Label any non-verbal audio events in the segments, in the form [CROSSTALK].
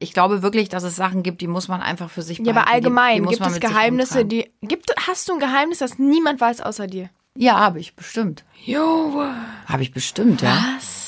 Ich glaube wirklich, dass es Sachen gibt, die muss man einfach für sich Ja, behalten. aber allgemein, die, die gibt es Geheimnisse, die. Gibt, hast du ein Geheimnis, das niemand weiß außer dir? Ja, habe ich bestimmt. Jo, Habe ich bestimmt, ja. was?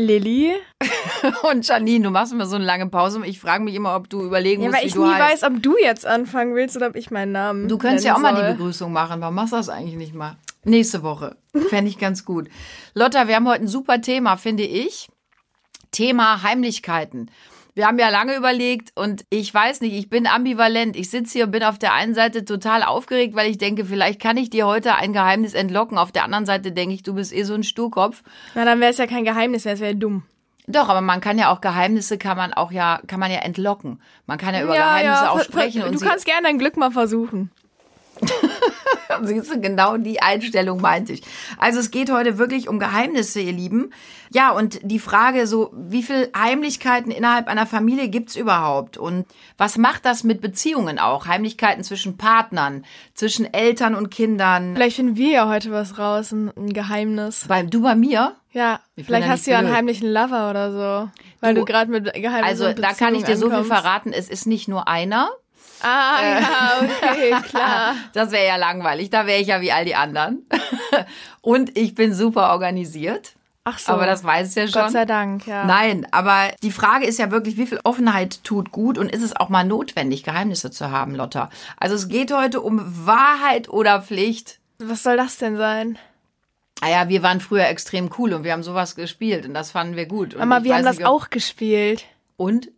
Lilly? [LAUGHS] und Janine. Du machst immer so eine lange Pause. Ich frage mich immer, ob du überlegen Ja, musst, weil wie ich du nie heißt. weiß, ob du jetzt anfangen willst oder ob ich meinen Namen. Du könntest ja auch nennen mal die soll. Begrüßung machen. Warum machst du das eigentlich nicht mal? Nächste Woche. Fände ich ganz gut. Lotta, wir haben heute ein super Thema, finde ich. Thema Heimlichkeiten. Wir haben ja lange überlegt und ich weiß nicht, ich bin ambivalent. Ich sitze hier und bin auf der einen Seite total aufgeregt, weil ich denke, vielleicht kann ich dir heute ein Geheimnis entlocken. Auf der anderen Seite denke ich, du bist eh so ein Sturkopf. Na, dann wäre es ja kein Geheimnis, wäre es wäre dumm. Doch, aber man kann ja auch Geheimnisse kann man auch ja kann man ja entlocken. Man kann ja über Geheimnisse auch ver- ver- sprechen und Du sie kannst gerne dein Glück mal versuchen. [LAUGHS] [LAUGHS] Siehst du, genau die Einstellung meinte ich. Also es geht heute wirklich um Geheimnisse, ihr Lieben. Ja, und die Frage so, wie viel Heimlichkeiten innerhalb einer Familie gibt's überhaupt? Und was macht das mit Beziehungen auch? Heimlichkeiten zwischen Partnern, zwischen Eltern und Kindern. Vielleicht finden wir ja heute was raus, ein, ein Geheimnis. Bei, du bei mir? Ja, Ich vielleicht hast du ja einen heimlichen Lover oder so. Weil Du, du, gerade mit Geheimnissen Also da kann ich dir so Beziehungen viel ankommst. verraten, es ist nicht nur einer. Ah, Äh. ja, okay, [LAUGHS] klar. Das wäre ja langweilig, da wäre ich ja wie all die anderen. [LAUGHS] Und ich bin super organisiert. Ach so. Aber das weiß ich ja schon. Gott sei Dank, ja. Nein, aber die Frage ist ja wirklich, wie viel Offenheit tut gut und ist es auch mal notwendig, Geheimnisse zu haben, Lotta? Also es geht heute um Wahrheit oder Pflicht. Was soll das denn sein? Ah ja, wir waren früher extrem cool und wir haben sowas gespielt und das fanden wir gut. Und Mama, wir haben das auch gespielt. Und?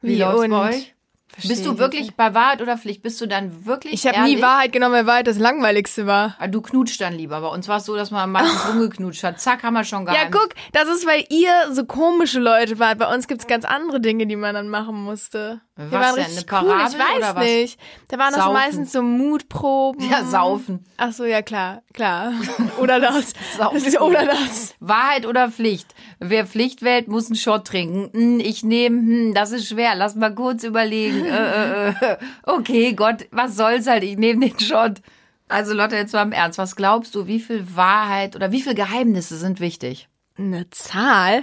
Wie, Wie läuft's und? bei euch? Verstehe Bist du ich wirklich jetzt bei Wahrheit oder Pflicht? Bist du dann wirklich nicht. Ich habe nie Wahrheit genommen, weil Wahrheit das Langweiligste war. Ah, Du knutscht dann lieber. Bei uns war es so, dass man meistens rumgeknutscht hat. Zack, haben wir schon Ja, geheim. guck, das ist, weil ihr so komische Leute wart. Bei uns gibt's ganz andere Dinge, die man dann machen musste. Wir Was waren denn, richtig eine cool, ich Parabel weiß oder was? nicht. Da waren das Saufen. meistens so Mutproben. Ja, saufen. Ach so, ja klar, klar. [LAUGHS] Oder das. [LAUGHS] Saufen. das [LAUGHS] ist, oder das. Wahrheit oder Pflicht? Wer Pflicht wählt, muss einen Shot trinken. Hm, ich nehme, hm, das ist schwer. Lass mal kurz überlegen. äh, äh, äh. Okay, Gott, was soll's halt? Ich nehme den Shot. Also Lotte, jetzt mal im Ernst. Was glaubst du, wie viel Wahrheit oder wie viel Geheimnisse sind wichtig? Eine Zahl?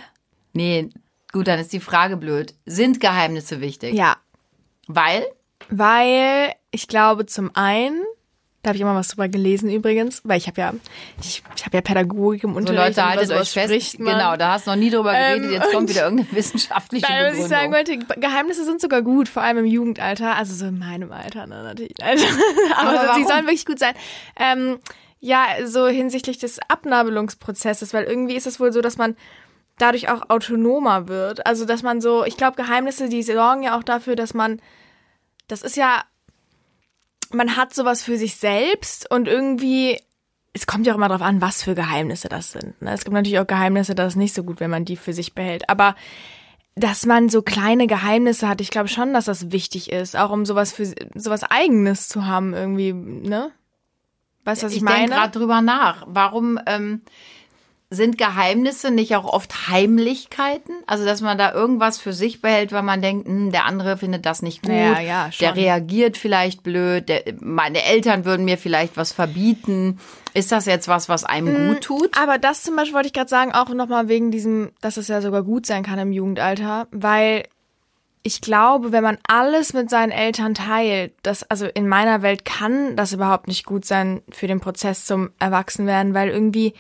Nee, gut, dann ist die Frage blöd. Sind Geheimnisse wichtig? Ja. Weil? Weil ich glaube, zum einen, da habe ich immer was drüber gelesen übrigens, weil ich habe ja, ich, ich habe ja Pädagogik im So Unterricht. Leute, und über haltet euch fest. man. Genau, da hast du noch nie drüber geredet. Ähm, Jetzt kommt wieder irgendeine wissenschaftliche Nein, was ich sagen Begründung. wollte, Geheimnisse sind sogar gut, vor allem im Jugendalter, also so in meinem Alter, ne, natürlich. [LAUGHS] Aber Aber so, die sollen wirklich gut sein. Ähm, ja, so hinsichtlich des Abnabelungsprozesses, weil irgendwie ist es wohl so, dass man dadurch auch autonomer wird. Also, dass man so, ich glaube, Geheimnisse, die sorgen ja auch dafür, dass man, das ist ja, man hat sowas für sich selbst und irgendwie, es kommt ja auch immer drauf an, was für Geheimnisse das sind. Ne? Es gibt natürlich auch Geheimnisse, das ist nicht so gut, wenn man die für sich behält. Aber dass man so kleine Geheimnisse hat, ich glaube schon, dass das wichtig ist, auch um sowas für sowas Eigenes zu haben irgendwie, ne? Weißt du, was ich, ich denke meine? gerade drüber nach. Warum ähm, sind Geheimnisse nicht auch oft Heimlichkeiten? Also, dass man da irgendwas für sich behält, weil man denkt, hm, der andere findet das nicht gut. Ja, ja. Der reagiert vielleicht blöd. Der, meine Eltern würden mir vielleicht was verbieten. Ist das jetzt was, was einem Hm, gut tut? Aber das zum Beispiel wollte ich gerade sagen, auch nochmal wegen diesem, dass es ja sogar gut sein kann im Jugendalter, weil ich glaube, wenn man alles mit seinen Eltern teilt, das, also in meiner Welt kann das überhaupt nicht gut sein für den Prozess zum Erwachsenwerden, weil irgendwie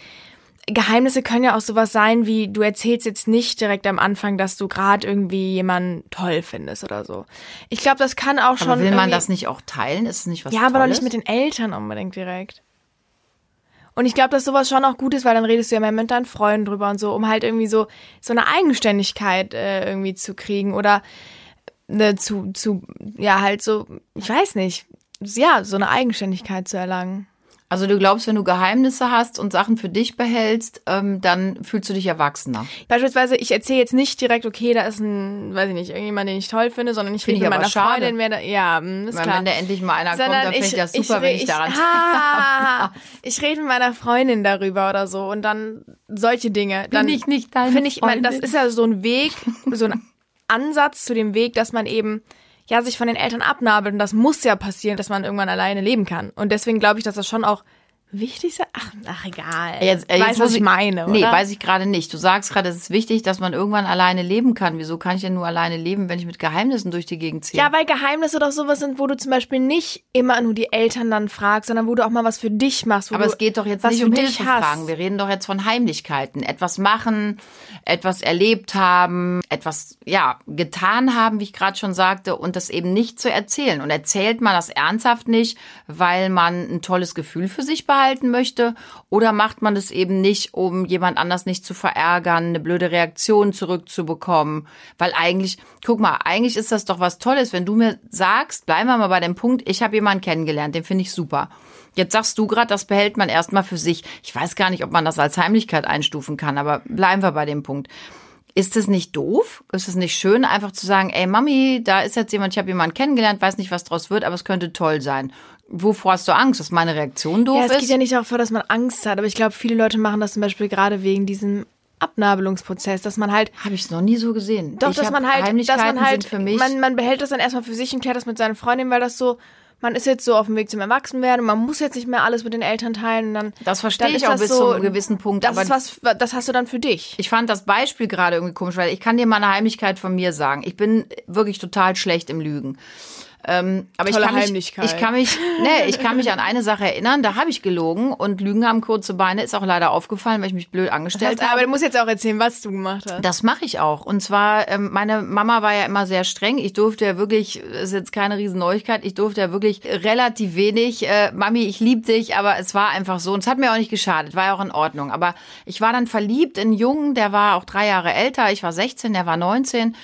Geheimnisse können ja auch sowas sein wie, du erzählst jetzt nicht direkt am Anfang, dass du gerade irgendwie jemanden toll findest oder so. Ich glaube, das kann auch schon. Aber will man das nicht auch teilen? Ist es nicht was ja, aber doch nicht mit den Eltern unbedingt direkt. Und ich glaube, dass sowas schon auch gut ist, weil dann redest du ja mehr mit deinen Freunden drüber und so, um halt irgendwie so so eine Eigenständigkeit äh, irgendwie zu kriegen oder ne, zu zu ja halt so, ich weiß nicht, ja so eine Eigenständigkeit zu erlangen. Also du glaubst, wenn du Geheimnisse hast und Sachen für dich behältst, ähm, dann fühlst du dich erwachsener. Beispielsweise, ich erzähle jetzt nicht direkt, okay, da ist ein, weiß ich nicht, irgendjemand, den ich toll finde, sondern ich Finde rede ich mit meiner schade. Freundin, wer da, ja, mm, ist Weil klar. wenn da endlich mal einer Sondern kommt, dann finde ich das super, wenn ich re- daran ah, ich rede mit meiner Freundin darüber oder so und dann solche Dinge. Dann ich nicht deine Finde ich, man, das ist ja so ein Weg, so ein [LAUGHS] Ansatz zu dem Weg, dass man eben ja sich von den Eltern abnabelt und das muss ja passieren, dass man irgendwann alleine leben kann. Und deswegen glaube ich, dass das schon auch wichtig ist. Ach, ach egal. Jetzt, äh, weißt jetzt was ich meine, Nee, oder? weiß ich gerade nicht. Du sagst gerade, es ist wichtig, dass man irgendwann alleine leben kann. Wieso kann ich denn nur alleine leben, wenn ich mit Geheimnissen durch die Gegend ziehe? Ja, weil Geheimnisse doch sowas sind, wo du zum Beispiel nicht immer nur die Eltern dann fragst, sondern wo du auch mal was für dich machst. Wo Aber es geht doch jetzt nicht um dich Hilfefragen. hast. Wir reden doch jetzt von Heimlichkeiten. Etwas machen, etwas erlebt haben, etwas, ja, getan haben, wie ich gerade schon sagte, und das eben nicht zu erzählen. Und erzählt man das ernsthaft nicht, weil man ein tolles Gefühl für sich behalten möchte? Oder macht man das eben nicht, um jemand anders nicht zu verärgern, eine blöde Reaktion zurückzubekommen? Weil eigentlich, guck mal, eigentlich ist das doch was Tolles, wenn du mir sagst, bleiben wir mal bei dem Punkt, ich habe jemanden kennengelernt, den finde ich super. Jetzt sagst du gerade, das behält man erstmal für sich. Ich weiß gar nicht, ob man das als Heimlichkeit einstufen kann, aber bleiben wir bei dem Punkt. Ist es nicht doof? Ist es nicht schön, einfach zu sagen, ey Mami, da ist jetzt jemand, ich habe jemanden kennengelernt, weiß nicht, was draus wird, aber es könnte toll sein. Wovor hast du Angst, dass meine Reaktion doof Ja, es ist? geht ja nicht darauf vor, dass man Angst hat, aber ich glaube, viele Leute machen das zum Beispiel gerade wegen diesem Abnabelungsprozess, dass man halt habe ich es noch nie so gesehen. Doch, ich dass man halt, dass man halt, sind für mich. man, man behält das dann erstmal für sich und klärt das mit seinen Freundinnen, weil das so, man ist jetzt so auf dem Weg zum Erwachsenwerden, man muss jetzt nicht mehr alles mit den Eltern teilen dann. Das verstehe dann ich auch bis so, zu einem gewissen Punkt, Das aber- ist was, das hast du dann für dich. Ich fand das Beispiel gerade irgendwie komisch, weil ich kann dir mal eine Heimlichkeit von mir sagen. Ich bin wirklich total schlecht im Lügen. Ähm, aber Tolle ich kann mich, ich kann mich, nee, ich kann mich an eine Sache erinnern. Da habe ich gelogen und Lügen haben kurze Beine. Ist auch leider aufgefallen, weil ich mich blöd angestellt [LAUGHS] habe. aber du musst jetzt auch erzählen, was du gemacht hast. Das mache ich auch. Und zwar, ähm, meine Mama war ja immer sehr streng. Ich durfte ja wirklich, ist jetzt keine Riesenneuigkeit, ich durfte ja wirklich relativ wenig. Äh, Mami, ich lieb dich, aber es war einfach so. Und es hat mir auch nicht geschadet, war ja auch in Ordnung. Aber ich war dann verliebt in einen Jungen, der war auch drei Jahre älter. Ich war 16, der war 19.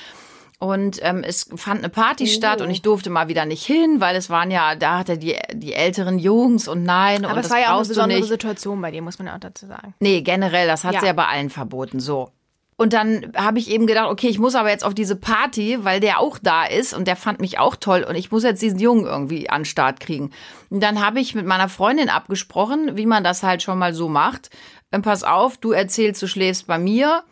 Und ähm, es fand eine Party statt und ich durfte mal wieder nicht hin, weil es waren ja, da hatte die, die älteren Jungs und nein, aber und es das war ja auch eine besondere. Situation bei dir, muss man ja auch dazu sagen. Nee, generell, das hat Ja. sie ja bei allen verboten, so. Und dann habe ich eben gedacht, okay, ich muss aber jetzt auf diese Party, weil der auch da ist und der fand mich auch toll und ich muss jetzt diesen Jungen irgendwie an den Start kriegen. Und dann habe ich mit meiner Freundin abgesprochen, wie man das halt schon mal so macht. Ähm, pass auf, du erzählst, du schläfst bei mir.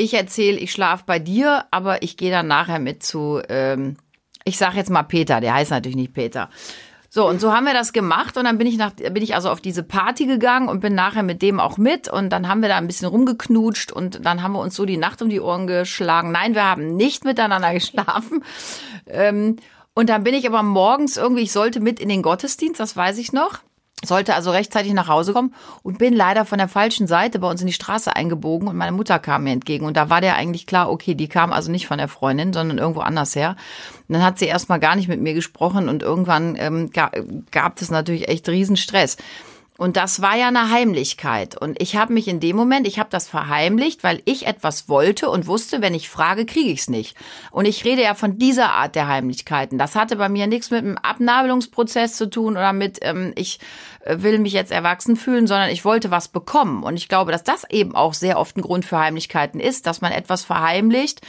Ich erzähle, ich schlaf bei dir, aber ich gehe dann nachher mit zu, ähm, ich sag jetzt mal Peter, der heißt natürlich nicht Peter. So, und so haben wir das gemacht und dann bin ich nach, bin ich also auf diese Party gegangen und bin nachher mit dem auch mit und dann haben wir da ein bisschen rumgeknutscht und dann haben wir uns so die Nacht um die Ohren geschlagen. Nein, wir haben nicht miteinander geschlafen. Ähm, und dann bin ich aber morgens irgendwie, ich sollte mit in den Gottesdienst, das weiß ich noch. Sollte also rechtzeitig nach Hause kommen und bin leider von der falschen Seite bei uns in die Straße eingebogen und meine Mutter kam mir entgegen. Und da war der eigentlich klar, okay, die kam also nicht von der Freundin, sondern irgendwo anders her. Und dann hat sie erstmal gar nicht mit mir gesprochen und irgendwann ähm, ga, gab es natürlich echt riesen Stress. Und das war ja eine Heimlichkeit. Und ich habe mich in dem Moment, ich habe das verheimlicht, weil ich etwas wollte und wusste, wenn ich frage, kriege ich es nicht. Und ich rede ja von dieser Art der Heimlichkeiten. Das hatte bei mir nichts mit einem Abnabelungsprozess zu tun oder mit, ähm, ich äh, will mich jetzt erwachsen fühlen, sondern ich wollte was bekommen. Und ich glaube, dass das eben auch sehr oft ein Grund für Heimlichkeiten ist, dass man etwas verheimlicht,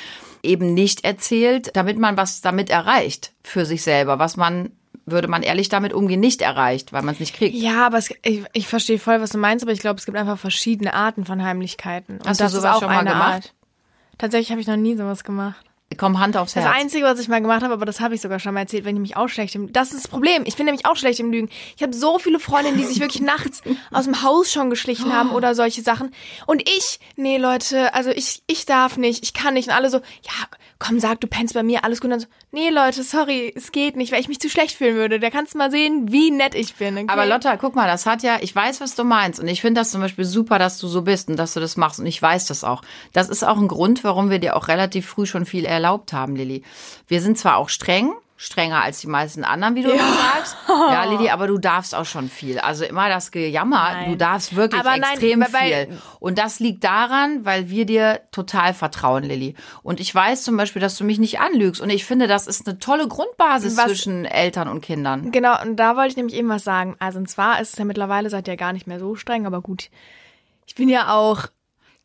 eben nicht erzählt, damit man was damit erreicht für sich selber, was man würde man ehrlich damit umgehen, nicht erreicht, weil man es nicht kriegt. Ja, aber es, ich, ich verstehe voll, was du meinst, aber ich glaube, es gibt einfach verschiedene Arten von Heimlichkeiten. Und Hast du das sowas ist auch schon mal gemacht? Art. Tatsächlich habe ich noch nie sowas gemacht. Komm, Hand aufs Das Herz. Einzige, was ich mal gemacht habe, aber das habe ich sogar schon mal erzählt, wenn ich mich auch schlecht im Das ist das Problem. Ich bin nämlich auch schlecht im Lügen. Ich habe so viele Freundinnen, die sich wirklich [LAUGHS] nachts aus dem Haus schon geschlichen haben oder solche Sachen. Und ich, nee, Leute, also ich, ich darf nicht, ich kann nicht. Und alle so, ja, komm, sag, du pennst bei mir, alles gut. Und dann so, nee, Leute, sorry, es geht nicht, weil ich mich zu schlecht fühlen würde. Da kannst du mal sehen, wie nett ich bin. Okay? Aber Lotta, guck mal, das hat ja, ich weiß, was du meinst. Und ich finde das zum Beispiel super, dass du so bist und dass du das machst. Und ich weiß das auch. Das ist auch ein Grund, warum wir dir auch relativ früh schon viel erlaubt haben, Lilly. Wir sind zwar auch streng, strenger als die meisten anderen, wie du immer sagst. Ja, Lili, aber du darfst auch schon viel. Also immer das Gejammer, Nein. du darfst wirklich Aber nein, extrem weil- viel. Und das liegt daran, weil wir dir total vertrauen, Lilly. Und ich weiß zum Beispiel, dass du mich nicht anlügst. Und ich finde, das ist eine tolle Grundbasis Was- zwischen Eltern und Kindern. Genau, und da wollte ich nämlich eben was sagen. Also, und zwar ist es ja mittlerweile, seid ihr ja gar nicht mehr so streng, aber gut. Ich bin ja auch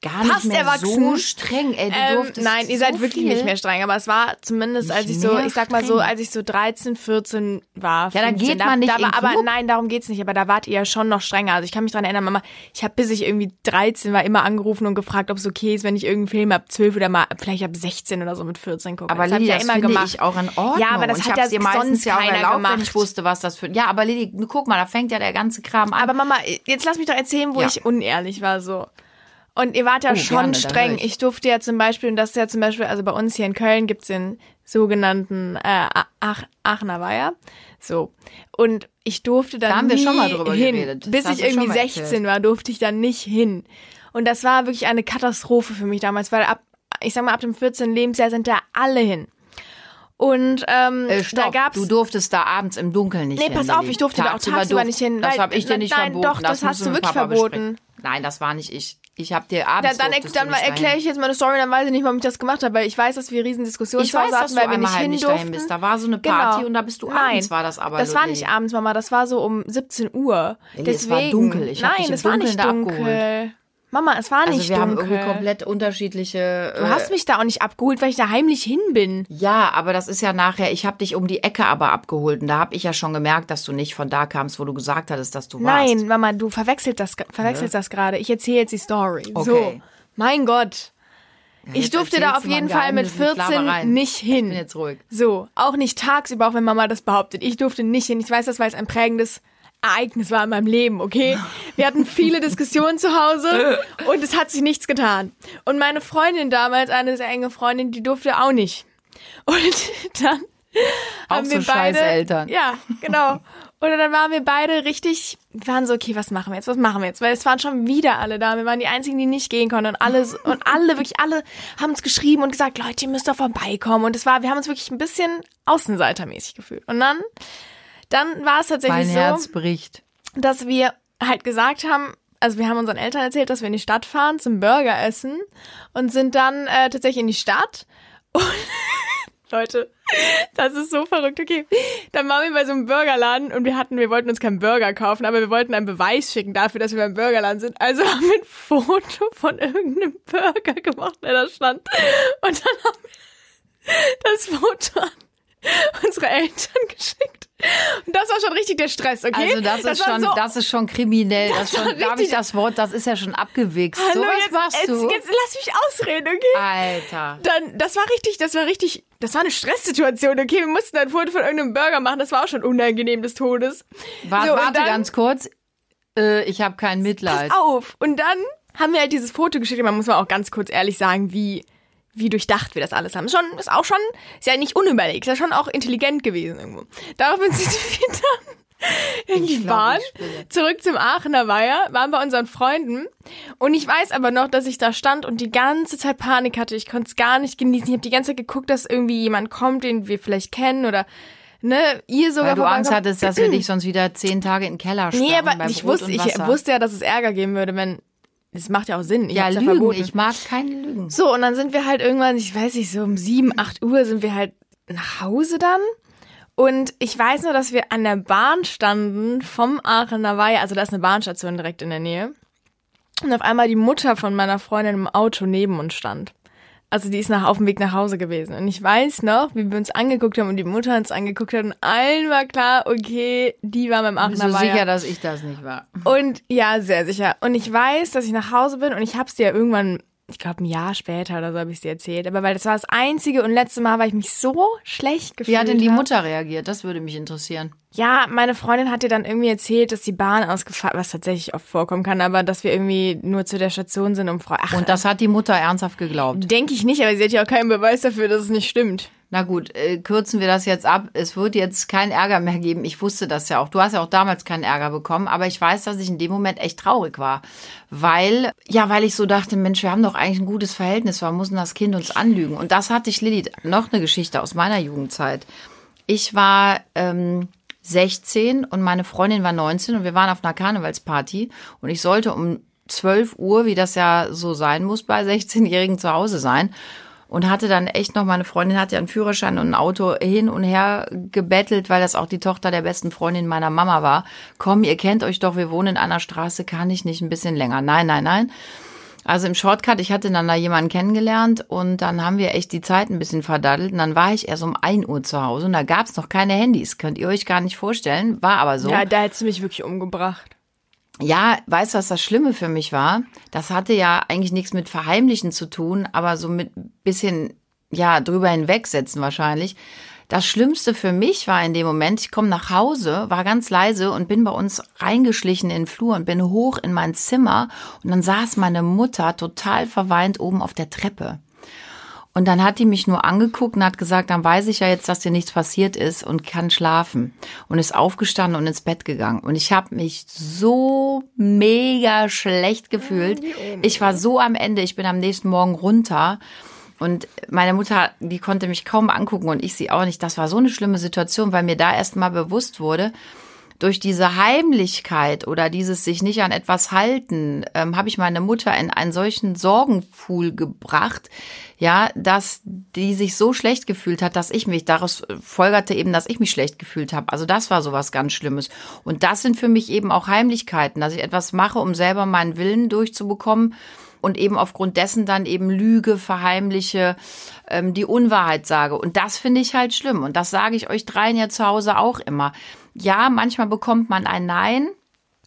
Gar nicht Fast mehr erwachsen. so streng, ey. Du Ähm, durftest nein, ihr so seid wirklich viel. nicht mehr streng, aber es war zumindest, als Nicht ich so, ich sag mal so, streng. als ich so 13, 14 war. Ja, da 15, geht man nicht da, war, Aber nein, darum geht's nicht, aber da wart ihr ja schon noch strenger. Also ich kann mich dran erinnern, Mama, ich habe bis ich irgendwie 13 war immer angerufen und gefragt, ob es okay ist, wenn ich irgendeinen Film ab 12 oder mal vielleicht ab 16 oder so mit 14 gucke. Aber das hab Lili, ich ja das immer finde gemacht. ich auch in Ordnung. Ja, aber das und hat ja sonst ja auch keiner erlaubt, wenn gemacht. ich wusste, was das für... Ja, aber Lili, guck mal, da fängt ja der ganze Kram an. Aber Mama, jetzt lass mich doch erzählen, wo Ja. ich unehrlich war so. Und ihr wart ja Oh, schon gerne, da streng. ich. Ich durfte ja zum Beispiel, und das ist ja zum Beispiel, also bei uns hier in Köln gibt's den sogenannten äh, Ach Aachener Weiher. So. Und ich durfte dann Da haben wir schon mal drüber hin. geredet. Bis Das hast ich irgendwie mal 16 erzählt. war, durfte ich dann nicht hin. Und das war wirklich eine Katastrophe für mich damals, weil ab, ich sag mal, ab dem 14. Lebensjahr sind da alle hin. Und ähm, äh, da stopp, gab's du durftest da abends im Dunkeln nicht Nee, hin. pass auf, ich durfte da auch tagsüber durf- nicht hin, Das habe ich dir nicht nein, verboten. doch, das hast müssen du wirklich verboten. besprechen. Nein, das war nicht ich. Ich habe dir abends dann durftest dann du nicht erkläre ich jetzt meine Story, dann weiß ich nicht, warum ich das gemacht habe, weil ich weiß, dass wir riesen Diskussionen Ich weiß, dass hatten, du weil wir nicht hin durften. dahin bist. Da war so eine Party und da bist du Nein, abends, war das aber, Das war nicht abends, Mama, das war so um 17 Uhr. Lilly, es Deswegen. war dunkel. Ich hab Nein, es war nicht dunkel. Mama, es war Also nicht wir haben dunkel. irgendwie komplett unterschiedliche... du hast mich da auch nicht abgeholt, weil ich da heimlich hin bin. Ja, aber das ist ja nachher, ich habe dich um die Ecke aber abgeholt und da habe ich ja schon gemerkt, dass du nicht von da kamst, wo du gesagt hattest, dass du warst. Nein, Mama, du verwechselt das, verwechselst das gerade. Ich erzähle jetzt die Story. So, Okay. mein Gott. ich jetzt durfte da auf jeden Fall mit Geheimnis mit 14 Labereien. nicht hin. Ich bin jetzt ruhig. So, auch nicht tagsüber, auch wenn Mama das behauptet. Ich durfte nicht hin. Ich weiß das, weil es ein prägendes Ereignis war in meinem Leben, okay? Wir hatten viele Diskussionen zu Hause [LAUGHS] und es hat sich nichts getan. Und meine Freundin damals, eine sehr enge Freundin, die durfte auch nicht. Und [LAUGHS] dann Auch haben so wir beide, scheiß Eltern. Ja, genau. Und dann waren wir beide richtig, wir waren so, okay, was machen wir jetzt? Was machen wir jetzt? Weil es waren schon wieder alle da. Wir waren die einzigen, die nicht gehen konnten. Und alle, und alle, wirklich alle haben uns geschrieben und gesagt, Leute, ihr müsst doch vorbeikommen. Und es war, wir haben uns wirklich ein bisschen außenseitermäßig gefühlt. Und dann, dann war es tatsächlich Mein so Herz bricht. dass wir halt gesagt haben, also wir haben unseren Eltern erzählt, dass wir in die Stadt fahren zum Burger essen und sind dann äh, tatsächlich in die Stadt. [LAUGHS] Und Leute, das ist so verrückt. Okay, dann waren wir bei so einem Burgerladen und wir hatten, wir wollten uns keinen Burger kaufen, aber wir wollten einen Beweis schicken dafür, dass wir beim Burgerladen sind. Also [LAUGHS] haben wir ein Foto von irgendeinem Burger gemacht, der da stand. Und dann haben wir das Foto an unsere Eltern geschickt. Und das war schon richtig der Stress, okay? Also das, ist war schon, so, das ist schon kriminell. Das, Das schon, darf ich das Wort? Das ist ja schon abgewichst. Hallo, so was jetzt, machst jetzt, du. Jetzt lass mich ausreden, okay? Alter. Dann, das war richtig, das war richtig, das war eine Stresssituation, okay? Wir mussten ein Foto von irgendeinem Burger machen, das war auch schon unangenehm des Todes. Warte, So, warte dann- ganz kurz. Äh, ich habe kein Mitleid. Pass auf. Und dann haben wir halt dieses Foto geschickt. und Man muss mal auch ganz kurz ehrlich sagen, wie, wie durchdacht wir das alles haben. Schon, ist auch schon, ist ja nicht unüberlegt, ist ja schon auch intelligent gewesen irgendwo. Daraufhin sind wir dann waren, ich spinne. zurück zum Aachener Weiher, waren bei unseren Freunden. Und ich weiß aber noch, dass ich da stand und die ganze Zeit Panik hatte. Ich konnte es gar nicht genießen. Ich habe die ganze Zeit geguckt, dass irgendwie jemand kommt, den wir vielleicht kennen oder ne, ihr sogar Weil du Angst hattest, dass wir dich sonst wieder zehn Tage in den Keller sperren Nee, aber ich wusste, ich wusste ja, dass es Ärger geben würde, wenn. Das macht ja auch Sinn. Ich ja, Lügen. verboten. Ich mag keine Lügen. So, und dann sind wir halt irgendwann, ich weiß nicht, so um sieben, acht Uhr sind wir halt nach Hause dann. Und ich weiß nur, dass wir an der Bahn standen vom Aachener Weiher, also da ist eine Bahnstation direkt in der Nähe. Und auf einmal die Mutter von meiner Freundin im Auto neben uns stand. Also die ist nach, auf dem Weg nach Hause gewesen. Und ich weiß noch, wie wir uns angeguckt haben und die Mutter uns angeguckt hat und allen war klar, okay, die war beim Bist Aachener du Weiher. sicher, dass ich das nicht war? Und ja, sehr sicher. Und ich weiß, dass ich nach Hause bin und ich hab's dir ja irgendwann, ich glaube ein Jahr später oder so habe ich dir erzählt. Aber weil das war das einzige und letzte Mal, weil ich mich so schlecht gefühlt Wie hat denn die. Mutter reagiert? Das würde mich interessieren. Ja, meine Freundin hat dir dann irgendwie erzählt, dass die Bahn ausgefallen, was tatsächlich oft vorkommen kann, aber dass wir irgendwie nur zu der Station sind, um Frau. Ach, Und das hat die Mutter ernsthaft geglaubt. denke ich nicht, aber sie hat ja auch keinen Beweis dafür, dass es nicht stimmt. Na gut, äh, kürzen wir das jetzt ab. Es wird jetzt keinen Ärger mehr geben. Ich wusste das ja auch. Du hast ja auch damals keinen Ärger bekommen, aber ich weiß, dass ich in dem Moment echt traurig war. Weil, ja, weil ich so dachte, Mensch, wir haben doch eigentlich ein gutes Verhältnis. Warum muss denn das Kind uns anlügen? Und das hatte ich, Lilly, noch eine Geschichte aus meiner Jugendzeit. Ich war ähm, 16 und meine Freundin war 19 und wir waren auf einer Karnevalsparty und ich sollte um 12 Uhr, wie das ja so sein muss bei 16-Jährigen zu Hause sein und hatte dann echt noch, meine Freundin hatte ja einen Führerschein und ein Auto hin und her gebettelt, weil das auch die Tochter der besten Freundin meiner Mama war. Komm, ihr kennt euch doch, wir wohnen in einer Straße, kann ich nicht ein bisschen länger? Nein, nein, nein. Also im Shortcut, ich hatte dann da jemanden kennengelernt und dann haben wir echt die Zeit ein bisschen verdaddelt und dann war ich erst um 1 Uhr zu Hause und da gab's noch keine Handys. Könnt ihr euch gar nicht vorstellen, war aber so. Ja, da hättest du mich wirklich umgebracht. Ja, weißt du, was das Schlimme für mich war? Das hatte ja eigentlich nichts mit Verheimlichen zu tun, aber so mit bisschen, ja, drüber hinwegsetzen wahrscheinlich. Das Schlimmste für mich war in dem Moment, ich komme nach Hause, war ganz leise und bin bei uns reingeschlichen in den Flur und bin hoch in mein Zimmer und dann saß meine Mutter total verweint oben auf der Treppe. Und dann hat die mich nur angeguckt und hat gesagt, dann weiß ich ja jetzt, dass dir nichts passiert ist und kann schlafen. Und ist aufgestanden und ins Bett gegangen. Und ich habe mich so mega schlecht gefühlt. Ich war so am Ende. Ich bin am nächsten Morgen runter. Und meine Mutter, die konnte mich kaum angucken und ich sie auch nicht. Das war so eine schlimme Situation, weil mir da erst mal bewusst wurde, durch diese Heimlichkeit oder dieses sich nicht an etwas halten, ähm, habe ich meine Mutter in einen solchen Sorgenpool gebracht, ja, dass die sich so schlecht gefühlt hat, dass ich mich, daraus folgerte eben, dass ich mich schlecht gefühlt habe. Also das war sowas ganz Schlimmes. Und das sind für mich eben auch Heimlichkeiten, dass ich etwas mache, um selber meinen Willen durchzubekommen und eben aufgrund dessen dann eben Lüge, verheimliche, ähm, die Unwahrheit sage. Und das finde ich halt schlimm. Und das sage ich euch dreien ja zu Hause auch immer. Ja, manchmal bekommt man ein Nein.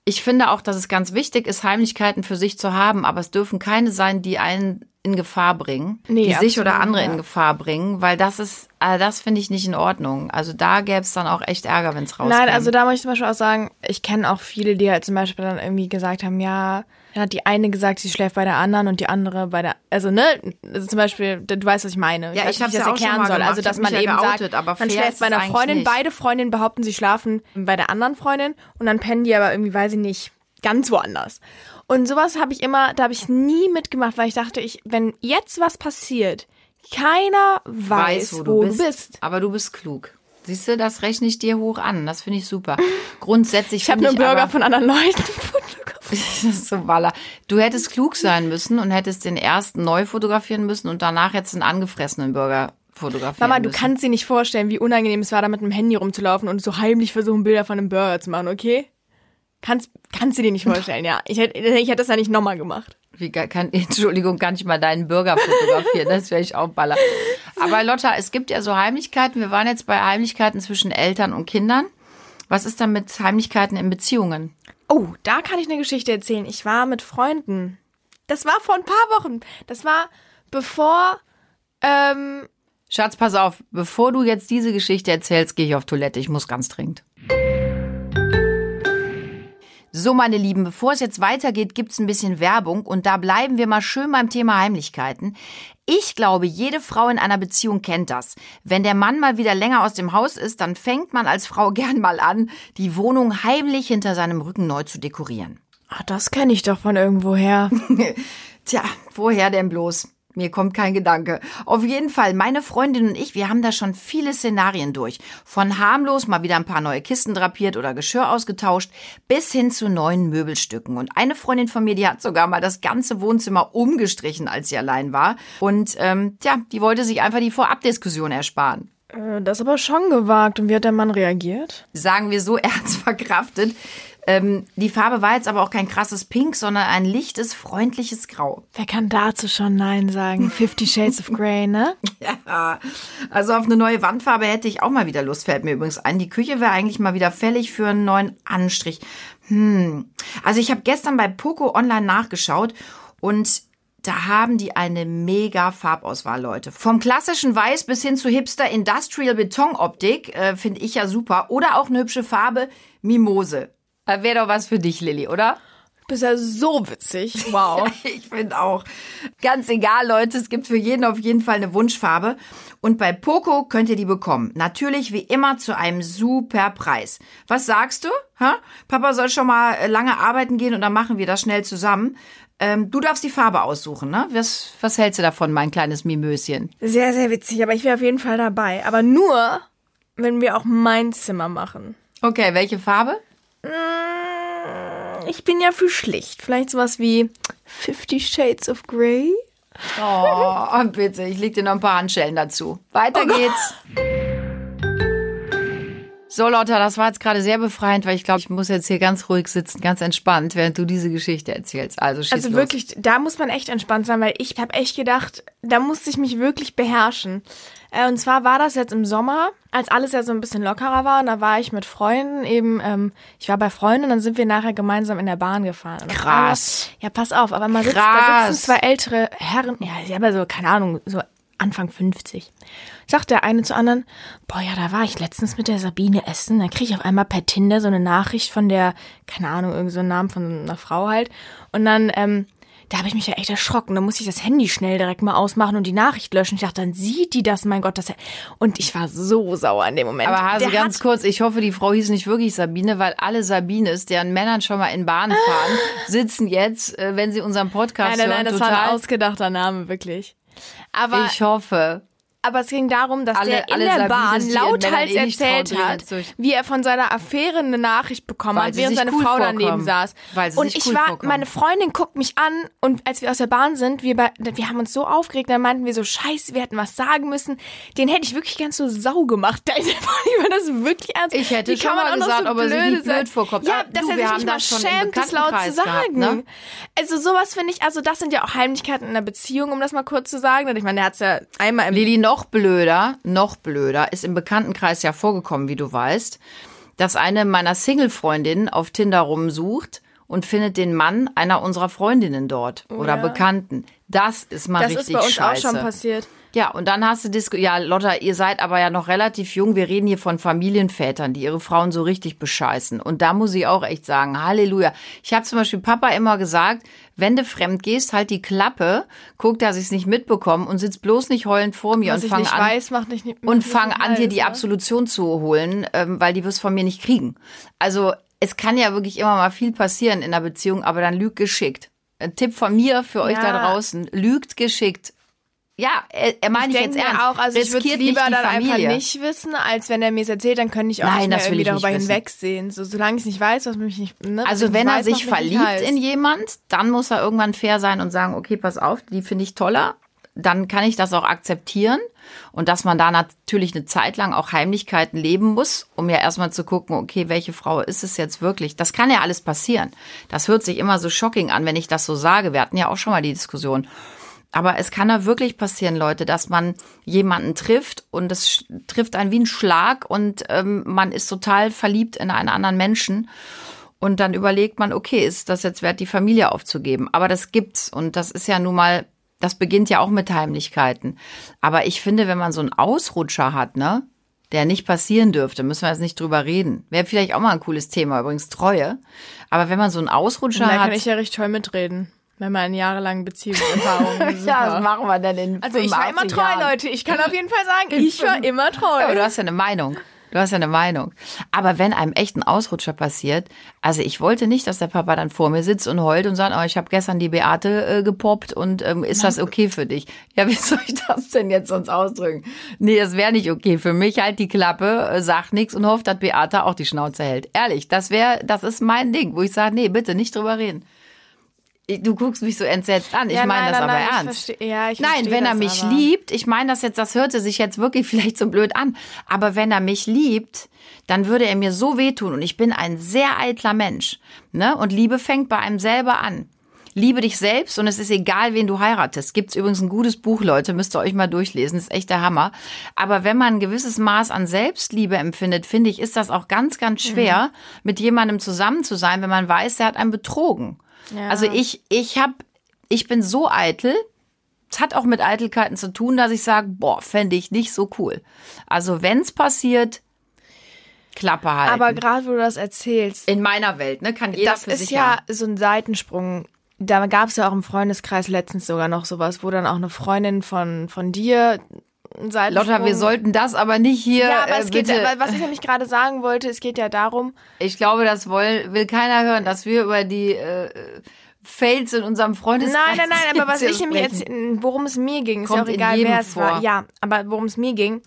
Ich finde auch, dass es ganz wichtig ist, Heimlichkeiten für sich zu haben, aber es dürfen keine sein, die einen in Gefahr bringen, Nee, die sich oder andere ja. in Gefahr bringen, weil das ist, äh, das finde ich nicht in Ordnung. Also da gäbe es dann auch echt Ärger, wenn es rauskommt. Nein, also da muss ich zum Beispiel auch sagen, ich kenne auch viele, die halt zum Beispiel dann irgendwie gesagt haben, ja, dann hat die eine gesagt, sie schläft bei der anderen und die andere bei der, also ne, also zum Beispiel, du weißt, was ich meine. Ja, weiß ich nicht, hab's wie ja auch schon mal soll. gemacht. Also, Ich dass man ja eben geoutet, sagt, aber man schläft bei einer Freundin, nicht. beide Freundinnen behaupten, sie schlafen bei der anderen Freundin und dann pennen die aber irgendwie, weiß ich nicht, ganz woanders. Und sowas habe ich immer, da habe ich nie mitgemacht, weil ich dachte, ich, wenn jetzt was passiert, keiner weiß, wo, du, bist. Aber du bist klug. Siehst du, das rechne ich dir hoch an. Das finde ich super. Grundsätzlich Ich habe nur Bürger aber- von anderen Leuten [LAUGHS] fotografiert. [LAUGHS] Das ist so Waller. Du hättest klug sein müssen und hättest den ersten neu fotografieren müssen und danach jetzt den angefressenen Bürger fotografieren Mama, du müssen. kannst dir nicht vorstellen, wie unangenehm es war, da mit einem Handy rumzulaufen und so heimlich versuchen, Bilder von einem Burger zu machen, okay? Kannst, kannst du dir nicht [LAUGHS] vorstellen, ja. Ich hätte, ich hätte das ja nicht nochmal gemacht. Wie kann, [LAUGHS] Entschuldigung, kann ich mal deinen Bürger fotografieren? Das wäre ich auch Baller. Aber Lotta, es gibt ja so Heimlichkeiten. Wir waren jetzt bei Heimlichkeiten zwischen Eltern und Kindern. Was ist dann mit Heimlichkeiten in Beziehungen? Oh, da kann ich eine Geschichte erzählen. Ich war mit Freunden. Das war vor ein paar Wochen. Das war bevor, ähm, Schatz, pass auf, bevor du jetzt diese Geschichte erzählst, gehe ich auf Toilette. Ich muss ganz dringend. So, meine Lieben, bevor es jetzt weitergeht, gibt's ein bisschen Werbung und da bleiben wir mal schön beim Thema Heimlichkeiten. Ich glaube, jede Frau in einer Beziehung kennt das. Wenn der Mann mal wieder länger aus dem Haus ist, dann fängt man als Frau [LAUGHS] gern mal an, die Wohnung heimlich hinter seinem Rücken neu zu dekorieren. ah, das kenne ich doch von irgendwoher. [LAUGHS] Tja, woher denn bloß? Mir kommt kein Gedanke. Auf jeden Fall, meine Freundin und ich, wir haben da schon viele Szenarien durch. Von harmlos mal wieder ein paar neue Kisten drapiert oder Geschirr ausgetauscht, bis hin zu neuen Möbelstücken. Und eine Freundin von mir, die hat sogar mal das ganze Wohnzimmer umgestrichen, als sie allein war. Und ähm, tja, die wollte sich einfach die Vorabdiskussion ersparen. Äh, das ist aber schon gewagt. Und wie hat der Mann reagiert? sagen wir so, er hat's [LAUGHS] verkraftet. Ähm, die Farbe war jetzt aber auch kein krasses Pink, sondern ein lichtes, freundliches Grau. Wer kann dazu schon Nein sagen? [LAUGHS] Fifty Shades of Grey, ne? Ja, also auf eine neue Wandfarbe hätte ich auch mal wieder Lust, fällt mir übrigens ein. Die Küche wäre eigentlich mal wieder fällig für einen neuen Anstrich. Hm. Also ich habe gestern bei Poco online nachgeschaut und da haben die eine mega Farbauswahl, Leute. Vom klassischen Weiß bis hin zu Hipster Industrial Betonoptik, äh, finde ich ja super. Oder auch eine hübsche Farbe, Mimose. Äh, Wäre doch was für dich, Lilly, oder? Bist ja so witzig. Wow. [LAUGHS] Ich finde auch. Ganz egal, Leute, es gibt für jeden auf jeden Fall eine Wunschfarbe. Und bei Poco könnt ihr die bekommen. Natürlich wie immer zu einem super Preis. Was sagst du? Ha? Papa soll schon mal äh, lange arbeiten gehen und dann machen wir das schnell zusammen. Ähm, du darfst die Farbe aussuchen, ne? Was, was hältst du davon, mein kleines Mimöschen? Sehr, sehr witzig. Aber ich wäre auf jeden Fall dabei. Aber nur, wenn wir auch mein Zimmer machen. Okay, welche Farbe? Ich bin ja für schlicht. Vielleicht sowas wie Fifty Shades of Grey. Oh, bitte, ich leg dir noch ein paar Handschellen dazu. Weiter geht's. So, Lotta, das war jetzt gerade sehr befreiend, weil ich glaube, ich muss jetzt hier ganz ruhig sitzen, ganz entspannt, während du diese Geschichte erzählst. Also, schieß Also los. wirklich, da muss man echt entspannt sein, weil ich habe echt gedacht, da musste ich mich wirklich beherrschen. Äh, Und zwar war das jetzt im Sommer, als alles ja so ein bisschen lockerer war. Und da war ich mit Freunden eben, ähm, ich war bei Freunden und dann sind wir nachher gemeinsam in der Bahn gefahren. Und Krass. Einmal, ja, pass auf, aber man sitzt, da sitzen zwei ältere Herren, ja, sie haben ja so, keine Ahnung, so Anfang 50. Sagt der eine zu anderen, boah, ja, da war ich letztens mit der Sabine essen, dann kriege ich auf einmal per Tinder so eine Nachricht von der, keine Ahnung, irgend so einen Namen von einer Frau halt. Und dann, ähm, da habe ich mich ja echt erschrocken. Da musste ich das Handy schnell direkt mal ausmachen und die Nachricht löschen. Ich dachte, dann sieht die das, mein Gott, das. Und ich war so sauer in dem Moment. Aber Hase, ganz kurz, ich hoffe, die Frau hieß nicht wirklich Sabine, weil alle Sabines, deren Männern schon mal in Bahn fahren, sitzen jetzt, äh, wenn sie unseren Podcast Nein, nein, nein, hören, das war total. ein ausgedachter Name, wirklich. Aber, ich hoffe. Aber es ging darum, dass Alle- der in der Bahn Männern lauthals eh erzählt hat, wie er von seiner Affäre eine Nachricht bekommen Weil hat, sie während seine cool Frau daneben vorkommen. saß. Weil sie und ich cool war, vorkommen. meine Freundin guckt mich an und als wir aus der Bahn sind, wir, bei, wir haben uns so aufgeregt, dann meinten wir so, scheiße, wir hätten was sagen müssen. Den hätte ich wirklich ganz so sau gemacht. Da ist war das wirklich ernst. Ich hätte Wie schon kann man mal gesagt, so ob er sich blöde nicht blöd vorkommt. Ja, Ah, dass du, er sich nicht mal schämt, das laut zu sagen. gehabt, ne? Also sowas finde ich, also das sind ja auch Heimlichkeiten in einer Beziehung, um das mal kurz zu sagen. Denn ich meine, der hat es ja einmal im Lili, noch blöder, noch blöder, ist im Bekanntenkreis ja vorgekommen, wie du weißt, dass eine meiner Single-Freundinnen auf Tinder rumsucht und findet den Mann einer unserer Freundinnen dort oder ja. Bekannten. Das ist mal Das richtig ist bei uns scheiße. auch schon passiert. Ja, und dann hast du Disco. Ja, Lotta, ihr seid aber ja noch relativ jung. Wir reden hier von Familienvätern, die ihre Frauen so richtig bescheißen. Und da muss ich auch echt sagen, Halleluja. Ich habe zum Beispiel Papa immer gesagt, wenn du fremd gehst, halt die Klappe, guck, dass ich es nicht mitbekomme und sitz bloß nicht heulend vor mir Was und fang nicht an weiß, macht nicht und fang an, dir heiß, die ne? Absolution zu holen, ähm, weil die wirst von mir nicht kriegen. Also es kann ja wirklich immer mal viel passieren in einer Beziehung, aber dann lügt geschickt. Ein Tipp von mir für euch Ja. da draußen: Lügt geschickt. Ja, er, er meine ich, Ich jetzt ernst. auch, also ich würde Riskiert lieber dann einfach Familie. nicht wissen, als wenn er mir es erzählt, dann könnte ich auch Nein, nicht irgendwie darüber hinwegsehen. So, solange ich es nicht weiß, was mich nicht. Ne, Also wenn er weiß, sich verliebt in jemand, dann muss er irgendwann fair sein und sagen, okay, pass auf, die finde ich toller. Dann kann ich das auch akzeptieren. Und dass man da natürlich eine Zeit lang auch Heimlichkeiten leben muss, um ja erstmal zu gucken, okay, welche Frau ist es jetzt wirklich? Das kann ja alles passieren. Das hört sich immer so shocking an, wenn ich das so sage. Wir hatten ja auch schon mal die Diskussion. Aber es kann ja wirklich passieren, Leute, dass man jemanden trifft und es trifft einen wie ein Schlag und ähm, man ist total verliebt in einen anderen Menschen. Und dann überlegt man, okay, ist das jetzt wert, die Familie aufzugeben? Aber das gibt's. Und das ist ja nun mal, das beginnt ja auch mit Heimlichkeiten. Aber ich finde, wenn man so einen Ausrutscher hat, ne, der nicht passieren dürfte, müssen wir jetzt nicht drüber reden. Wäre vielleicht auch mal ein cooles Thema, übrigens Treue. Aber wenn man so einen Ausrutscher Da hat. kann ich ja richtig toll mitreden. Wenn man in jahrelangen Beziehungserfahrungen. [LAUGHS] ja, was super. machen wir denn in Also ich war immer 85 treu, Jahren? Leute. Ich kann auf jeden Fall sagen, ich war immer treu. Aber du hast ja eine Meinung. Du hast ja eine Meinung. Aber wenn einem echt ein Ausrutscher passiert, also ich wollte nicht, dass der Papa dann vor mir sitzt und heult und sagt, oh, ich habe gestern die Beate äh, gepoppt und ähm, ist das okay für dich? Ja, [LAUGHS] wie soll ich das denn jetzt sonst ausdrücken? Nee, es wäre nicht okay für mich. Halt die Klappe, äh, sag nichts und hofft, dass Beate auch die Schnauze hält. Ehrlich, das wäre, das ist mein Ding, wo ich sage, nee, bitte nicht drüber reden. Ich- Du guckst mich so entsetzt an. Ich Ja, meine das nein, aber nein, ich ernst. versteh- ja, ich Nein, wenn er mich aber. liebt, ich meine das jetzt, das hörte sich jetzt wirklich [LAUGHS] vielleicht so blöd an, aber wenn er mich liebt, dann würde er mir so wehtun und ich bin ein sehr eitler Mensch, ne? Und Liebe fängt bei einem selber an. Liebe dich selbst und es ist egal, wen du heiratest. Gibt's übrigens ein gutes Buch, Leute, müsst ihr euch mal durchlesen, ist echt der Hammer. Aber wenn man ein gewisses Maß an Selbstliebe empfindet, finde ich, ist das auch ganz, ganz schwer, Mhm. mit jemandem zusammen zu sein, wenn man weiß, der hat einen betrogen. Ja. Also ich, ich hab, ich bin so eitel, es hat auch mit Eitelkeiten zu tun, dass ich sage, boah, fände ich nicht so cool. Also wenn's passiert, Klappe halten. Aber gerade wo du das erzählst, in meiner Welt, ne, kann jeder das für ist sich ja haben. so ein Seitensprung. Da gab es ja auch im Freundeskreis letztens sogar noch sowas, wo dann auch eine Freundin von, von dir Seitensprung... Lotta, wir sollten das aber nicht hier. Ja, aber äh, es geht, bitte. aber was ich nämlich gerade sagen wollte, es geht ja darum, Ich glaube, das will, will keiner hören, dass wir über die äh, Fails in unserem Freundeskreis. Nein, nein, nein, aber [LAUGHS] was ich nämlich jetzt, worum es mir ging, ist ja auch egal, wer es vor. war. Ja, aber worum es mir ging,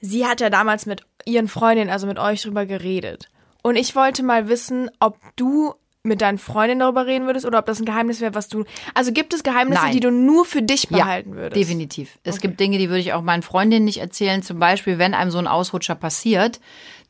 sie hat ja damals mit ihren Freundinnen, also mit euch drüber geredet. Und ich wollte mal wissen, ob du mit deinen Freundinnen darüber reden würdest oder ob das ein Geheimnis wäre, was du. Also gibt es Geheimnisse, Nein. die du nur für dich behalten würdest? Definitiv. Es gibt Dinge, die würde ich auch meinen Freundinnen nicht erzählen. Zum Beispiel, wenn einem so ein Ausrutscher passiert,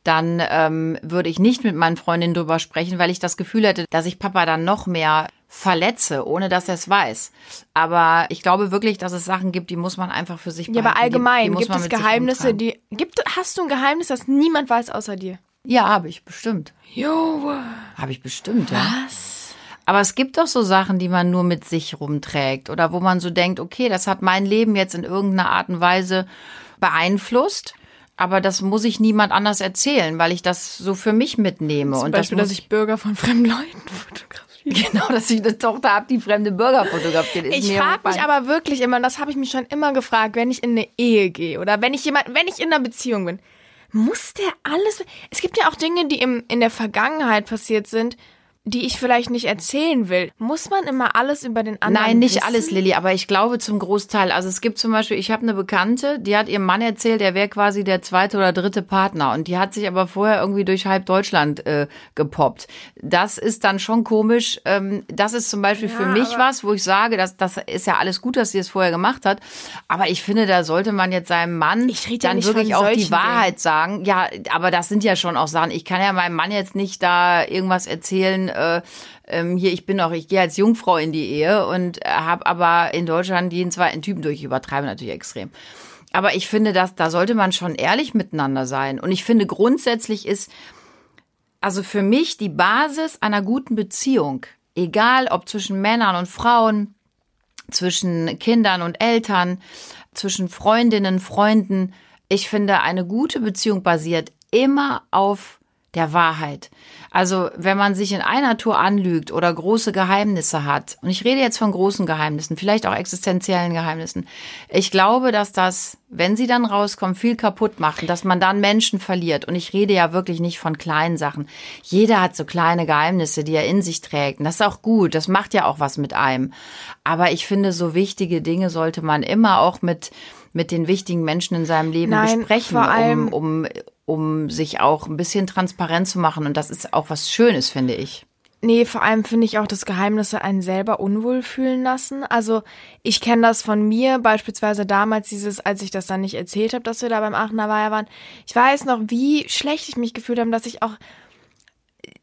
dann ähm, würde ich nicht mit meinen Freundinnen drüber sprechen, weil ich das Gefühl hätte, dass ich Papa dann noch mehr verletze, ohne dass er es weiß. Aber ich glaube wirklich, dass es Sachen gibt, die muss man einfach für sich Ja, behalten. aber allgemein, die, die gibt es Geheimnisse, die. Gibt, hast du ein Geheimnis, das niemand weiß außer dir? Ja, habe ich bestimmt. Jo. Habe ich bestimmt, ja. Was? Aber es gibt doch so Sachen, die man nur mit sich rumträgt oder wo man so denkt, okay, das hat mein Leben jetzt in irgendeiner Art und Weise beeinflusst. Aber das muss ich niemand anders erzählen, weil ich das so für mich mitnehme. Zum und Beispiel, das dass ich Bürger von fremden Leuten [LAUGHS] fotografiere. Genau, dass ich eine Tochter habe, die fremde Bürger fotografiert. Ist Ich frage mich aber wirklich immer, das habe ich mich schon immer gefragt, wenn ich in eine Ehe gehe oder wenn ich jemand, wenn ich in einer Beziehung bin, muss der alles. Es gibt ja auch Dinge, die im, in der Vergangenheit passiert sind, die ich vielleicht nicht erzählen will. Muss man immer alles über den anderen Nein, nicht wissen? alles, Lilly, aber ich glaube zum Großteil. Also es gibt zum Beispiel, ich habe eine Bekannte, die hat ihrem Mann erzählt, er wäre quasi der zweite oder dritte Partner und die hat sich aber vorher irgendwie durch halb Deutschland äh, gepoppt. Das ist dann schon komisch. Ähm, das ist zum Beispiel für mich was, wo ich sage, dass das ist ja alles gut, dass sie es vorher gemacht hat. Aber ich finde, da sollte man jetzt seinem Mann ja dann nicht wirklich auch die Wahrheit sagen. Ja, aber das sind ja schon auch Sachen. Ich kann ja meinem Mann jetzt nicht da irgendwas erzählen. Äh, ähm, hier, ich bin noch, ich gehe als Jungfrau in die Ehe und habe aber in Deutschland jeden zweiten Typen durch. Ich übertreibe natürlich extrem. Aber ich finde, dass da sollte man schon ehrlich miteinander sein. Und ich finde grundsätzlich ist, also für mich die Basis einer guten Beziehung, egal ob zwischen Männern und Frauen, zwischen Kindern und Eltern, zwischen Freundinnen, Freunden. Ich finde, eine gute Beziehung basiert immer auf der Wahrheit. Also, wenn man sich in einer Tour anlügt oder große Geheimnisse hat, und ich rede jetzt von großen Geheimnissen, vielleicht auch existenziellen Geheimnissen, ich glaube, dass das, wenn sie dann rauskommen, viel kaputt machen, dass man dann Menschen verliert. Und ich rede ja wirklich nicht von kleinen Sachen. Jeder hat so kleine Geheimnisse, die er in sich trägt. Und das ist auch gut. Das macht ja auch was mit einem. Aber ich finde, so wichtige Dinge sollte man immer auch mit, mit den wichtigen Menschen in seinem Leben Nein, besprechen, vor allem- um, um, um sich auch ein bisschen transparent zu machen. Und das ist auch was Schönes, finde ich. Nee, vor allem finde ich auch, dass Geheimnisse einen selber unwohl fühlen lassen. Also ich kenne das von mir, beispielsweise damals dieses, als ich das dann nicht erzählt habe, dass wir da beim Aachener Weiher waren. Ich weiß noch, wie schlecht ich mich gefühlt habe, dass ich auch,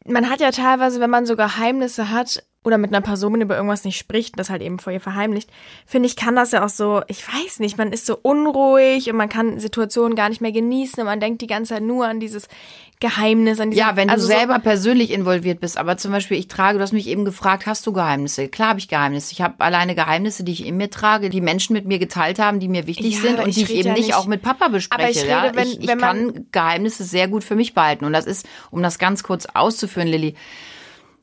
man hat ja teilweise, wenn man so Geheimnisse hat oder mit einer Person über irgendwas nicht spricht, das halt eben vor ihr verheimlicht, finde ich, kann das ja auch so, ich weiß nicht, man ist so unruhig und man kann Situationen gar nicht mehr genießen und man denkt die ganze Zeit nur an dieses Geheimnis, an diese, Ja, wenn also du so- selber persönlich involviert bist, aber zum Beispiel, ich trage, du hast mich eben gefragt, hast du Geheimnisse? Klar habe ich Geheimnisse. Ich habe alleine Geheimnisse, die ich in mir trage, die Menschen mit mir geteilt haben, die mir wichtig Ja, sind und die ich eben ja nicht auch mit Papa bespreche. Aber ich rede, ja? wenn- ich ich wenn kann Geheimnisse sehr gut für mich behalten. Und das ist, um das ganz kurz auszuführen, Lilly,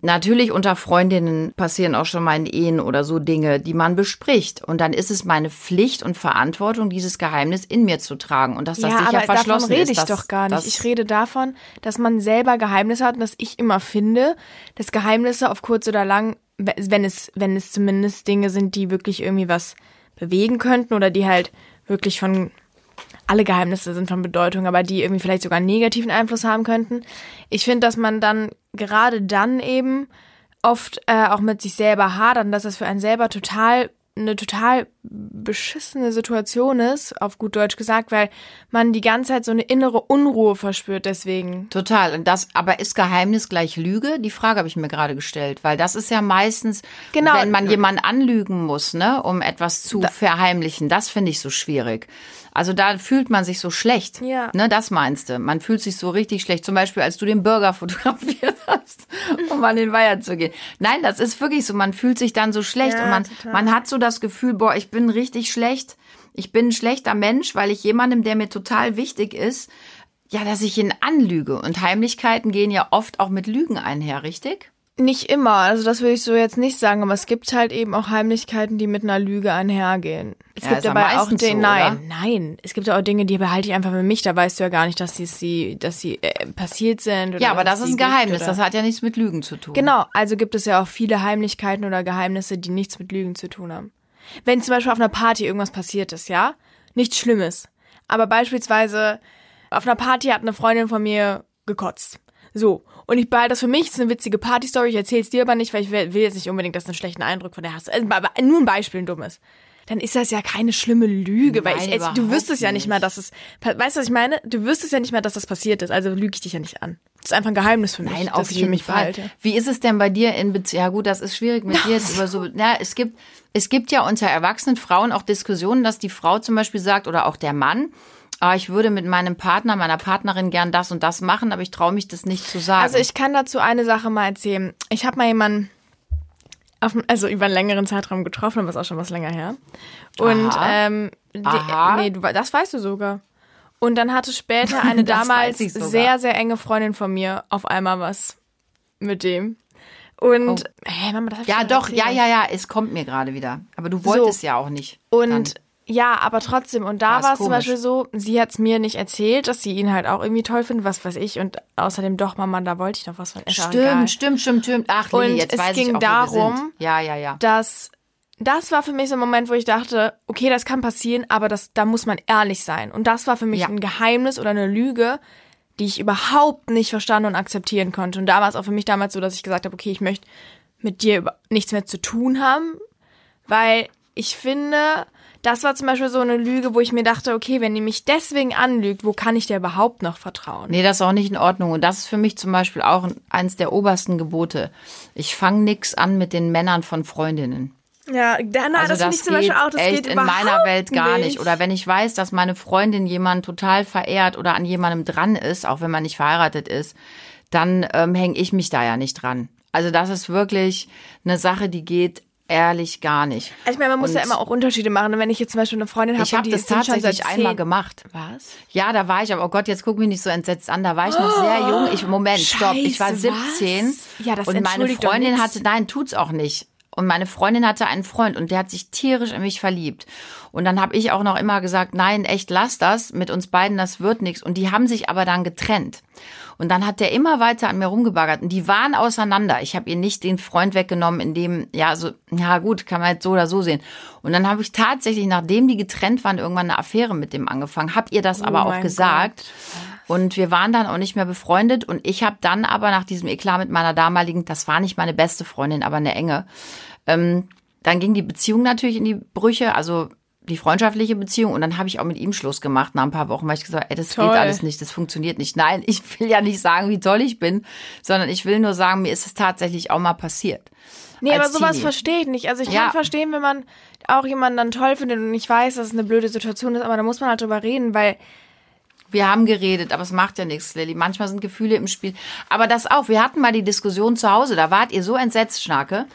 Natürlich unter Freundinnen passieren auch schon mal in Ehen oder so Dinge, die man bespricht. Und dann ist es meine Pflicht und Verantwortung, dieses Geheimnis in mir zu tragen und dass das ja, sicher aber verschlossen davon rede ich doch gar nicht. Ich rede davon, dass man selber Geheimnisse hat und dass ich immer finde, dass Geheimnisse auf kurz oder lang, wenn es, wenn es zumindest Dinge sind, die wirklich irgendwie was bewegen könnten oder die halt wirklich von alle Geheimnisse sind von Bedeutung, aber die irgendwie vielleicht sogar einen negativen Einfluss haben könnten. Ich finde, dass man dann gerade dann eben oft äh, auch mit sich selber hadern, dass das für einen selber total eine total beschissene Situation ist, auf gut Deutsch gesagt, weil man die ganze Zeit so eine innere Unruhe verspürt deswegen. Total. Und das, aber ist Geheimnis gleich Lüge? Die Frage habe ich mir gerade gestellt, weil das ist ja meistens, Genau. wenn man jemanden anlügen muss, ne, um etwas zu verheimlichen. Das finde ich so schwierig. Also da fühlt man sich so schlecht. Ja. Ne, das meinst du. Man fühlt sich so richtig schlecht. Zum Beispiel, als du den Burger [LAUGHS] fotografiert hast, um an den Weiher zu gehen. Nein, das ist wirklich so. Man fühlt sich dann so schlecht Ja, und man, total. man hat so das Gefühl, boah, ich bin richtig schlecht. Ich bin ein schlechter Mensch, weil ich jemandem, der mir total wichtig ist, ja, dass ich ihn anlüge. Und Heimlichkeiten gehen ja oft auch mit Lügen einher, richtig? Nicht immer, also das würde ich so jetzt nicht sagen, aber es gibt halt eben auch Heimlichkeiten, die mit einer Lüge einhergehen. Es Ja, gibt aber auch Dinge, so, nein, nein, es gibt ja auch Dinge, die behalte ich einfach für mich, da weißt du ja gar nicht, dass sie, sie dass sie äh, passiert sind. Ja, aber das ist ein Geheimnis. gibt Das hat ja nichts mit Lügen zu tun. Genau, also gibt es ja auch viele Heimlichkeiten oder Geheimnisse, die nichts mit Lügen zu tun haben. Wenn zum Beispiel auf einer Party irgendwas passiert ist, ja, nichts Schlimmes. Aber beispielsweise auf einer Party hat eine Freundin von mir gekotzt. So. Und ich behalte das für mich, das ist eine witzige Party-Story, ich erzähl's dir aber nicht, weil ich will, will jetzt nicht unbedingt, dass du einen schlechten Eindruck von der hast. Also, aber nur ein Beispiel, ein dummes. Dann ist das ja keine schlimme Lüge, weil Nein, ich, also, du wüsstest ja nicht mal, dass es, weißt du, was ich meine? Du wüsstest ja nicht mal, dass das passiert ist, also lüge ich dich ja nicht an. Das ist einfach ein Geheimnis für mich, Nein, auf jeden für mich Fall. behalte. Wie ist es denn bei dir in Beziehung? Ja gut, das ist schwierig mit [LAUGHS] dir jetzt über so. Ja, es gibt, es gibt ja unter erwachsenen Frauen auch Diskussionen, dass die Frau zum Beispiel sagt oder auch der Mann, ah, ich würde mit meinem Partner, meiner Partnerin gern das und das machen, aber ich traue mich das nicht zu sagen. Also ich kann dazu eine Sache mal erzählen. Ich habe mal jemanden auf, also über einen längeren Zeitraum getroffen, aber ist auch schon was länger her. Und Aha. ähm, die, Aha. nee, du, das weißt du sogar. Und dann hatte später [LAUGHS] eine damals sehr, sehr enge Freundin von mir auf einmal was mit dem. Und, hä, Mama, das ja, doch, ja, erzählt. ja, ja, es kommt mir gerade wieder. Aber du wolltest ja auch nicht. Und. Ja, aber trotzdem. Und da war es zum. Beispiel so, sie hat es mir nicht erzählt, dass sie ihn halt auch irgendwie toll findet, was weiß ich. Und außerdem doch, Mama, da wollte ich noch was von. Egal. Stimmt, stimmt, stimmt, stimmt. Ach, Lili, Und jetzt es weiß ging ich auch, darum. Ja, ja, ja. dass das war für mich so ein Moment, wo ich dachte, okay, das kann passieren, aber das, da muss man ehrlich sein. Und das war für mich Ja. ein Geheimnis oder eine Lüge, die ich überhaupt nicht verstanden und akzeptieren konnte. Und da war es auch für mich damals so, dass ich gesagt habe, okay, ich möchte mit dir über nichts mehr zu tun haben, weil ich finde, das war zum Beispiel so eine Lüge, wo ich mir dachte, okay, wenn die mich deswegen anlügt, wo kann ich dir überhaupt noch vertrauen? Nee, das ist auch nicht in Ordnung. Und das ist für mich zum Beispiel auch eins der obersten Gebote. Ich fange nix an mit den Männern von Freundinnen. Ja, da, na, Also das, finde das ich zum geht Beispiel auch, das echt geht in meiner Welt gar nicht. nicht. Oder wenn ich weiß, dass meine Freundin jemanden total verehrt oder an jemandem dran ist, auch wenn man nicht verheiratet ist, dann ähm, hänge ich mich da ja nicht dran. Also das ist wirklich eine Sache, die geht ehrlich gar nicht. Also ich meine, man muss Und ja immer auch Unterschiede machen. Und wenn ich jetzt zum Beispiel eine Freundin habe, Ich habe die das tatsächlich einmal gemacht. Was? Ja, da war ich, aber oh Gott, jetzt guck mich nicht so entsetzt an. Da war ich noch sehr jung. Ich, Moment, stopp. Ich war Scheiße, 17. was? Ja, das Und meine Freundin hatte, nein, tut's auch nicht. Und meine Freundin hatte einen Freund und der hat sich tierisch in mich verliebt. Und dann habe ich auch noch immer gesagt, nein, echt, lass das mit uns beiden, das wird nichts. Und die haben sich aber dann getrennt. Und dann hat der immer weiter an mir rumgebaggert. Und die waren auseinander. Ich habe ihr nicht den Freund weggenommen, in dem, ja, so, ja gut, kann man jetzt so oder so sehen. Und dann habe ich tatsächlich, nachdem die getrennt waren, irgendwann eine Affäre mit dem angefangen. Hab ihr das aber auch Oh gesagt. Und wir waren dann auch nicht mehr befreundet. Und ich habe dann aber nach diesem Eklat mit meiner damaligen, das war nicht meine beste Freundin, aber eine enge, ähm, dann ging die Beziehung natürlich in die Brüche, also die freundschaftliche Beziehung. Und dann habe ich auch mit ihm Schluss gemacht nach ein paar Wochen, weil ich gesagt habe, ey, das Toll. geht alles nicht, das funktioniert nicht. Nein, ich will ja nicht sagen, wie toll ich bin, sondern ich will nur sagen, mir ist es tatsächlich auch mal passiert. Nee, aber sowas Teenie. verstehe ich nicht. Also ich Ja. kann verstehen, wenn man auch jemanden dann toll findet und ich weiß, dass es eine blöde Situation ist, aber da muss man halt drüber reden, weil Wir haben geredet, aber es macht ja nichts, Lilly. Manchmal sind Gefühle im Spiel. Aber das auch. Wir hatten mal die Diskussion zu Hause. Da wart ihr so entsetzt, Schnarke.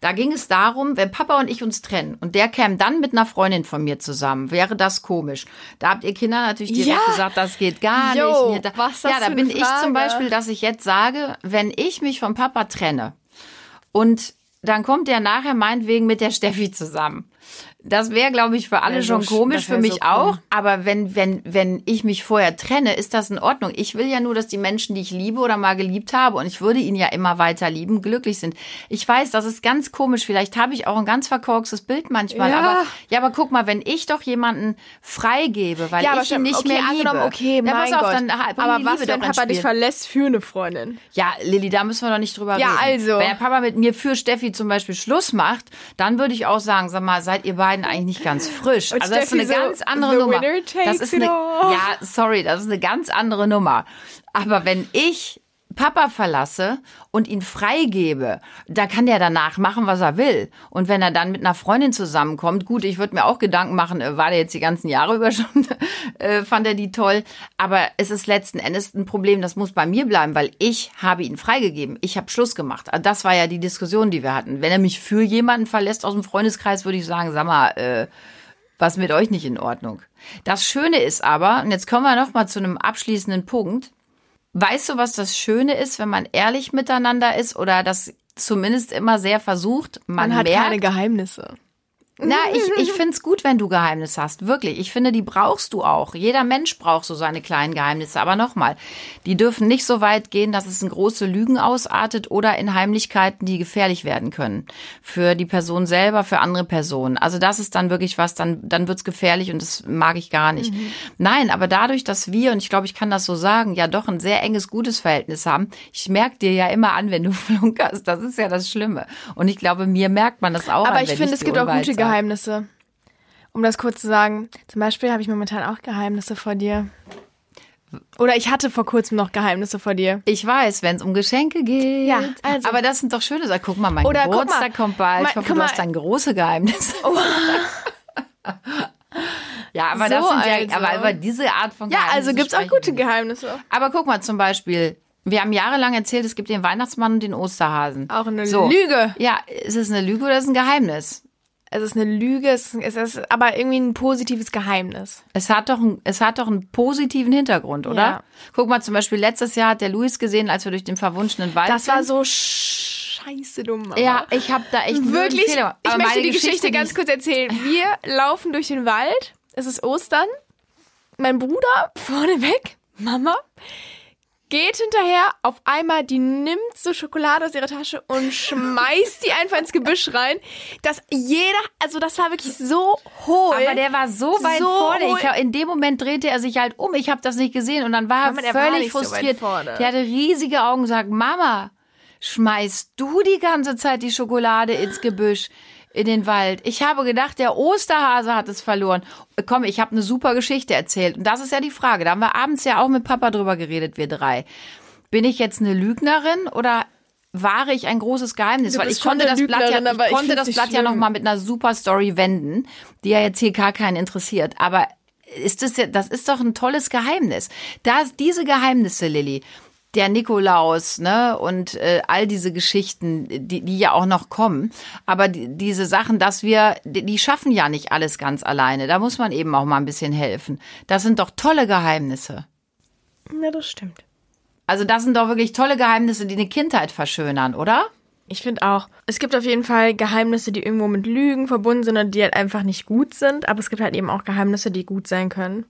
Da ging es darum, wenn Papa und ich uns trennen und der käme dann mit einer Freundin von mir zusammen, wäre das komisch. Da habt ihr Kinder natürlich direkt Ja. gesagt, das geht gar Jo, nicht. Da, was ja, da bin ich zum? Beispiel, dass ich jetzt sage, wenn ich mich vom Papa trenne und dann kommt der nachher meinetwegen mit der Steffi zusammen. Das wäre, glaube ich, für alle so schon sch- komisch, für mich so cool. auch. Aber wenn, wenn, wenn ich mich vorher trenne, ist das in Ordnung. Ich will ja nur, dass die Menschen, die ich liebe oder mal geliebt habe, und ich würde ihn ja immer weiter lieben, glücklich sind. Ich weiß, das ist ganz komisch. Vielleicht habe ich auch ein ganz verkorkstes Bild manchmal. Ja. Aber, ja, aber guck mal, wenn ich doch jemanden freigebe, weil ja, ich ihn nicht okay, mehr angenommen, liebe. okay, ja, mein pass auf, Gott. dann aber was, wenn Papa dich verlässt für eine Freundin? Ja, Lilly, da müssen wir doch nicht drüber Ja, reden. also. Wenn der Papa mit mir für Steffi zum Beispiel Schluss macht, dann würde ich auch sagen, sag mal, seid ihr beiden eigentlich nicht ganz frisch. Und also das ist eine so, ganz andere Nummer. Das ist eine, ja, sorry, das ist eine ganz andere Nummer. Aber wenn ich Papa verlasse und ihn freigebe, da kann der danach machen, was er will. Und wenn er dann mit einer Freundin zusammenkommt, gut, ich würde mir auch Gedanken machen, äh, war der jetzt die ganzen Jahre [LAUGHS] über schon, äh, fand er die toll. Aber es ist letzten Endes ein Problem, das muss bei mir bleiben, weil ich habe ihn freigegeben. Ich habe Schluss gemacht. Also Das war ja die Diskussion, die wir hatten. Wenn er mich für jemanden verlässt aus dem Freundeskreis, würde ich sagen, sag mal, äh, was mit euch nicht in Ordnung. Das Schöne ist aber, und jetzt kommen wir noch mal zu einem abschließenden Punkt. Weißt du, was das Schöne ist, wenn man ehrlich miteinander ist oder das zumindest immer sehr versucht? Man, Man hat merkt, keine Geheimnisse. Na, ich, ich finde es gut, wenn du Geheimnisse hast. Wirklich. Ich finde, die brauchst du auch. Jeder Mensch braucht so seine kleinen Geheimnisse. Aber nochmal, die dürfen nicht so weit gehen, dass es in große Lügen ausartet oder in Heimlichkeiten, die gefährlich werden können. Für die Person selber, für andere Personen. Also das ist dann wirklich was, dann, dann wird's gefährlich und das mag ich gar nicht. Mhm. Nein, aber dadurch, dass wir, und ich glaube, ich kann das so sagen, ja doch ein sehr enges, gutes Verhältnis haben, ich merke dir ja immer an, wenn du [LAUGHS] flunkerst. Das ist ja das Schlimme. Und ich glaube, mir merkt man das auch. Aber an, ich finde, es gibt auch gute Geheimnisse. Um das kurz zu sagen, zum Beispiel habe ich momentan auch Geheimnisse vor dir. Oder ich hatte vor kurzem noch Geheimnisse vor dir. Ich weiß, wenn es um Geschenke geht. Ja, also. Aber das sind doch schöne Sachen. Guck mal, mein Oder Geburtstag mal, kommt bald. Mein, ich hoffe, du hast dann große Geheimnisse. Oh. [LAUGHS] ja, aber so das sind ja, also. aber, aber diese Art von Geheimnissen. Ja, also gibt es auch gute Geheimnisse. Aber guck mal zum Beispiel, wir haben jahrelang erzählt, es gibt den Weihnachtsmann und den Osterhasen. Auch eine so. Lüge. Ja, ist es eine Lüge oder ist es ein Geheimnis? Es ist eine Lüge, es ist aber irgendwie ein positives Geheimnis. Es hat doch, ein, es hat doch einen positiven Hintergrund, oder? Ja. Guck mal, zum Beispiel letztes Jahr hat der Luis gesehen, als wir durch den verwunschenen Wald Das war so scheiße dumm. Mama. Ja, ich habe da echt wirklich. Ich möchte die Geschichte, Geschichte ganz kurz erzählen. Wir laufen durch den Wald. Es ist Ostern. Mein Bruder vorne weg. Mama geht hinterher, auf einmal, die nimmt so Schokolade aus ihrer Tasche und [LAUGHS] schmeißt die einfach ins Gebüsch rein, dass jeder, also das war wirklich so hohl. Aber der war so weit so vorne. Ich, in dem Moment drehte er sich halt um, ich habe das nicht gesehen und dann war Mama, er völlig frustriert. So der hatte riesige Augen und sagt, Mama, schmeißt du die ganze Zeit die Schokolade ins Gebüsch? In den Wald. Ich habe gedacht, der Osterhase hat es verloren. Komm, ich habe eine super Geschichte erzählt. Und das ist ja die Frage. Da haben wir abends ja auch mit Papa drüber geredet, wir drei. Bin ich jetzt eine Lügnerin oder wahre ich ein großes Geheimnis? Weil ich konnte das Blatt ja, ich konnte das Blatt ja noch mal mit einer super Story wenden, die ja jetzt hier gar keinen interessiert. Aber ist das ja, das ist doch ein tolles Geheimnis. Das, diese Geheimnisse, Lilly, der Nikolaus, ne, und äh, all diese Geschichten, die, die ja auch noch kommen. Aber die, diese Sachen, dass wir, die, die schaffen ja nicht alles ganz alleine. Da muss man eben auch mal ein bisschen helfen. Das sind doch tolle Geheimnisse. Ja, das stimmt. Also das sind doch wirklich tolle Geheimnisse, die eine Kindheit verschönern, oder? Ich finde auch. Es gibt auf jeden Fall Geheimnisse, die irgendwo mit Lügen verbunden sind und die halt einfach nicht gut sind. Aber es gibt halt eben auch Geheimnisse, die gut sein können.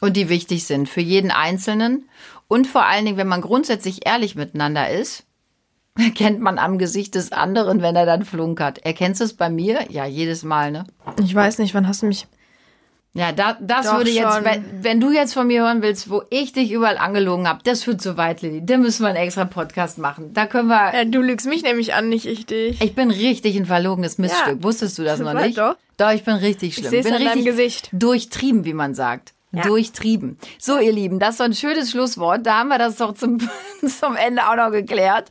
Und die wichtig sind für jeden Einzelnen. Und vor allen Dingen, wenn man grundsätzlich ehrlich miteinander ist, [LAUGHS] erkennt man am Gesicht des anderen, wenn er dann flunkert. Erkennst du es bei mir? Ja, jedes Mal, ne? Ich weiß nicht, wann hast du mich. Ja, da, das Doch würde jetzt, wenn, wenn, du jetzt von mir hören willst, wo ich dich überall angelogen habe, das führt zu weit, Lilly. Da müssen wir einen extra Podcast machen. Da können wir. Ja, du lügst mich nämlich an, nicht ich dich. Ich bin richtig ein verlogenes Missstück. Ja. Wusstest du das noch nicht? Doch. Doch, ich bin richtig schlimm. Ich bin an richtig Gesicht. durchtrieben, wie man sagt. Ja. Durchtrieben. So, ihr Lieben, das ist so ein schönes Schlusswort. Da haben wir das doch zum, [LAUGHS] zum Ende auch noch geklärt.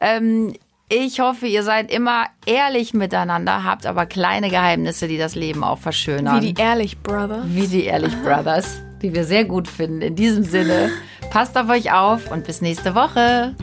Ähm, ich hoffe, ihr seid immer ehrlich miteinander, habt aber kleine Geheimnisse, die das Leben auch verschönern. Wie die Ehrlich Brothers. Wie die Ehrlich Brothers, die wir sehr gut finden. In diesem Sinne, [LAUGHS] passt auf euch auf und bis nächste Woche.